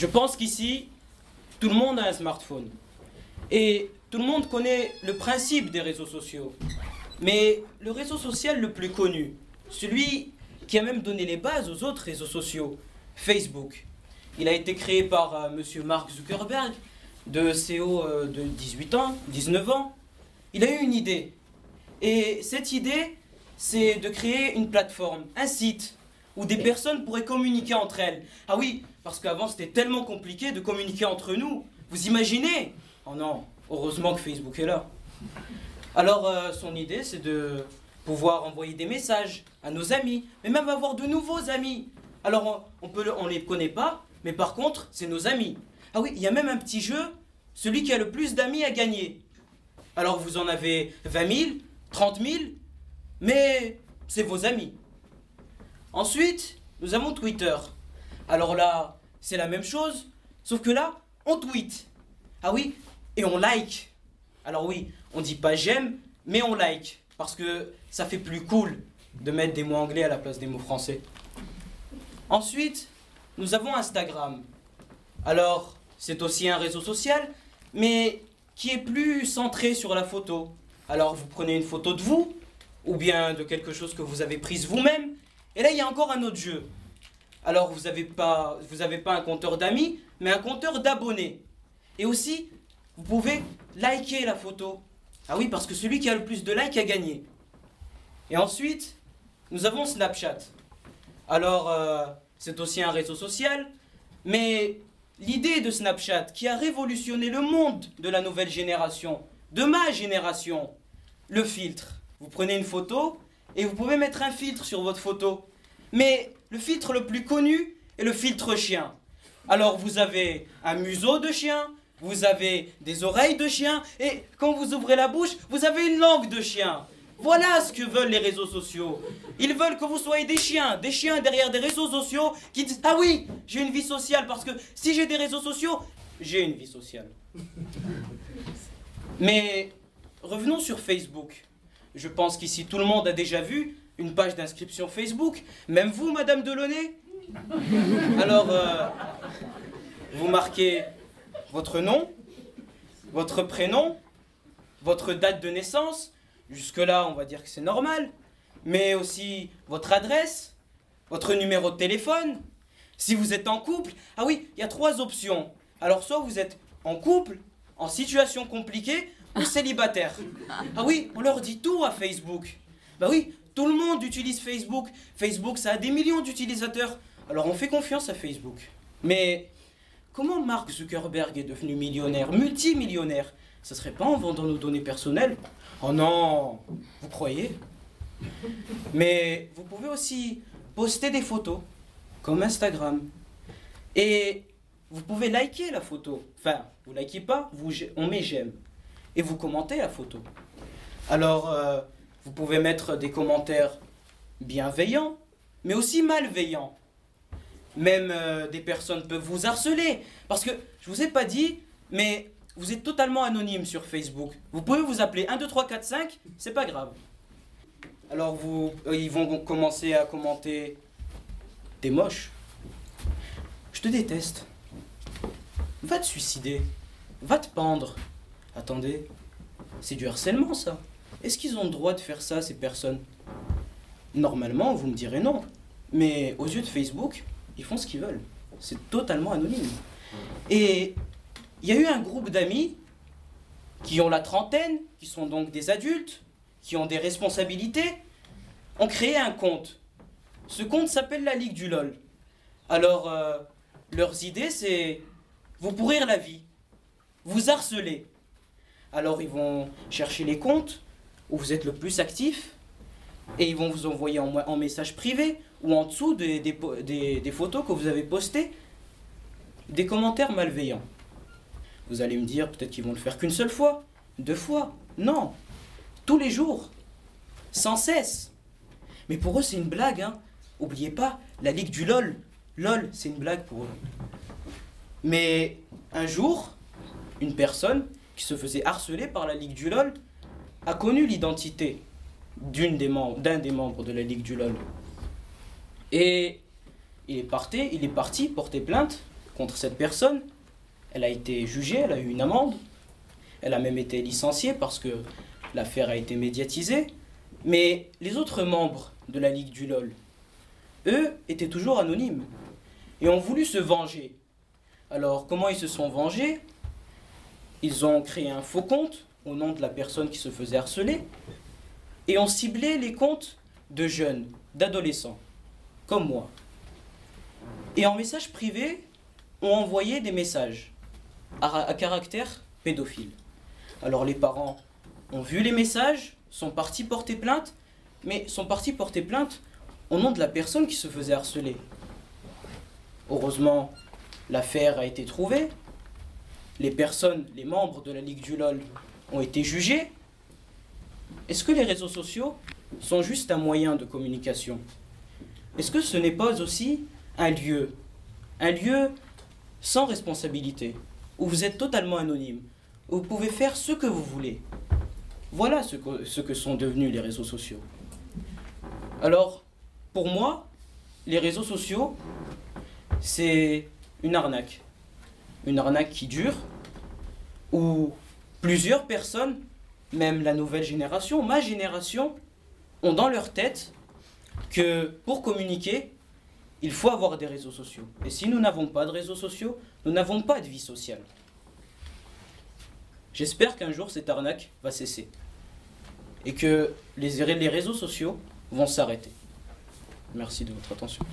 Je pense qu'ici, tout le monde a un smartphone. Et tout le monde connaît le principe des réseaux sociaux. Mais le réseau social le plus connu, celui qui a même donné les bases aux autres réseaux sociaux, Facebook. Il a été créé par euh, monsieur Mark Zuckerberg, de CEO euh, de 18 ans, 19 ans. Il a eu une idée. Et cette idée, c'est de créer une plateforme, un site, où des personnes pourraient communiquer entre elles. Ah oui, parce qu'avant c'était tellement compliqué de communiquer entre nous. Vous imaginez Oh non, heureusement que Facebook est là. Alors euh, son idée c'est de pouvoir envoyer des messages à nos amis, mais même avoir de nouveaux amis. Alors on, on les connaît pas, mais par contre c'est nos amis. Ah oui, il y a même un petit jeu, celui qui a le plus d'amis a gagné. Alors vous en avez 20 000, 30 000, mais c'est vos amis. Ensuite, nous avons Twitter. Alors là, c'est la même chose, sauf que là, on tweet. Ah oui, et on like. Alors oui, on dit pas j'aime, mais on like. Parce que ça fait plus cool de mettre des mots anglais à la place des mots français. Ensuite, nous avons Instagram. Alors, c'est aussi un réseau social, mais qui est plus centré sur la photo. Alors, vous prenez une photo de vous, ou bien de quelque chose que vous avez prise vous-même, et là, il y a encore un autre jeu. Alors, vous n'avez pas, pas un compteur d'amis, mais un compteur d'abonnés. Et aussi, vous pouvez liker la photo. Ah oui, parce que celui qui a le plus de likes a gagné. Et ensuite, nous avons Snapchat. Alors, euh, c'est aussi un réseau social, mais l'idée de Snapchat qui a révolutionné le monde de la nouvelle génération, de ma génération, le filtre. Vous prenez une photo, et vous pouvez mettre un filtre sur votre photo. Mais le filtre le plus connu est le filtre chien. Alors vous avez un museau de chien, vous avez des oreilles de chien, et quand vous ouvrez la bouche, vous avez une langue de chien. Voilà ce que veulent les réseaux sociaux. Ils veulent que vous soyez des chiens, des chiens derrière des réseaux sociaux qui disent Ah oui, j'ai une vie sociale parce que si j'ai des réseaux sociaux, j'ai une vie sociale. Mais revenons sur Facebook. Je pense qu'ici tout le monde a déjà vu une page d'inscription Facebook. Même vous, Madame Delaunay? Alors, euh, vous marquez votre nom, votre prénom, votre date de naissance. Jusque-là, on va dire que c'est normal. Mais aussi votre adresse, votre numéro de téléphone. Si vous êtes en couple, ah oui, il y a trois options. Alors, soit vous êtes en couple, en situation compliquée, ou célibataires. Ah oui, on leur dit tout à Facebook. Bah oui, tout le monde utilise Facebook. Facebook, ça a des millions d'utilisateurs. Alors on fait confiance à Facebook. Mais comment Mark Zuckerberg est devenu millionnaire, multimillionnaire? Ça serait pas en vendant nos données personnelles? Oh non Vous croyez? Mais vous pouvez aussi poster des photos, comme Instagram. Et vous pouvez liker la photo. Enfin, vous likez pas, vous, on met j'aime et vous commentez la photo. Alors, euh, vous pouvez mettre des commentaires bienveillants, mais aussi malveillants. Même euh, des personnes peuvent vous harceler. Parce que, je vous ai pas dit, mais vous êtes totalement anonyme sur Facebook. Vous pouvez vous appeler 1, 2, 3, 4, 5, c'est pas grave. Alors, vous, euh, ils vont commencer à commenter T'es moche. Je te déteste. Va te suicider. Va te pendre. Attendez, c'est du harcèlement ça. Est-ce qu'ils ont le droit de faire ça, ces personnes? Normalement, vous me direz non. Mais aux yeux de Facebook, ils font ce qu'ils veulent. C'est totalement anonyme. Et il y a eu un groupe d'amis qui ont la trentaine, qui sont donc des adultes, qui ont des responsabilités, ont créé un compte. Ce compte s'appelle la Ligue du LOL. Alors, euh, leurs idées, c'est vous pourrir la vie, vous harceler, alors ils vont chercher les comptes où vous êtes le plus actif et ils vont vous envoyer en, message privé ou en dessous des, des, photos que vous avez postées des commentaires malveillants. Vous allez me dire peut-être qu'ils vont le faire qu'une seule fois, deux fois. Non, tous les jours, sans cesse. Mais pour eux, c'est une blague. Hein. Oubliez pas, la ligue du LOL. LOL, c'est une blague pour eux. Mais un jour, une personne qui se faisait harceler par la Ligue du LOL, a connu l'identité d'un des, membres, de la Ligue du LOL. Et il est, parti, il est parti porter plainte contre cette personne. Elle a été jugée, elle a eu une amende. Elle a même été licenciée parce que l'affaire a été médiatisée. Mais les autres membres de la Ligue du LOL, eux, étaient toujours anonymes et ont voulu se venger. Alors, comment ils se sont vengés? Ils ont créé un faux compte au nom de la personne qui se faisait harceler et ont ciblé les comptes de jeunes, d'adolescents, comme moi. Et en message privé, ont envoyé des messages à, caractère pédophile. Alors les parents ont vu les messages, sont partis porter plainte, mais sont partis porter plainte au nom de la personne qui se faisait harceler. Heureusement, l'affaire a été trouvée. Les personnes, les membres de la Ligue du LOL ont été jugés. Est-ce que les réseaux sociaux sont juste un moyen de communication? Est-ce que ce n'est pas aussi un lieu Un lieu sans responsabilité, où vous êtes totalement anonyme, où vous pouvez faire ce que vous voulez? Voilà ce que, ce que sont devenus les réseaux sociaux. Alors, pour moi, les réseaux sociaux, c'est une arnaque. Une arnaque qui dure, où plusieurs personnes, même la nouvelle génération, ma génération, ont dans leur tête que pour communiquer, il faut avoir des réseaux sociaux. Et si nous n'avons pas de réseaux sociaux, nous n'avons pas de vie sociale. J'espère qu'un jour cette arnaque va cesser et que les, réseaux sociaux vont s'arrêter. Merci de votre attention.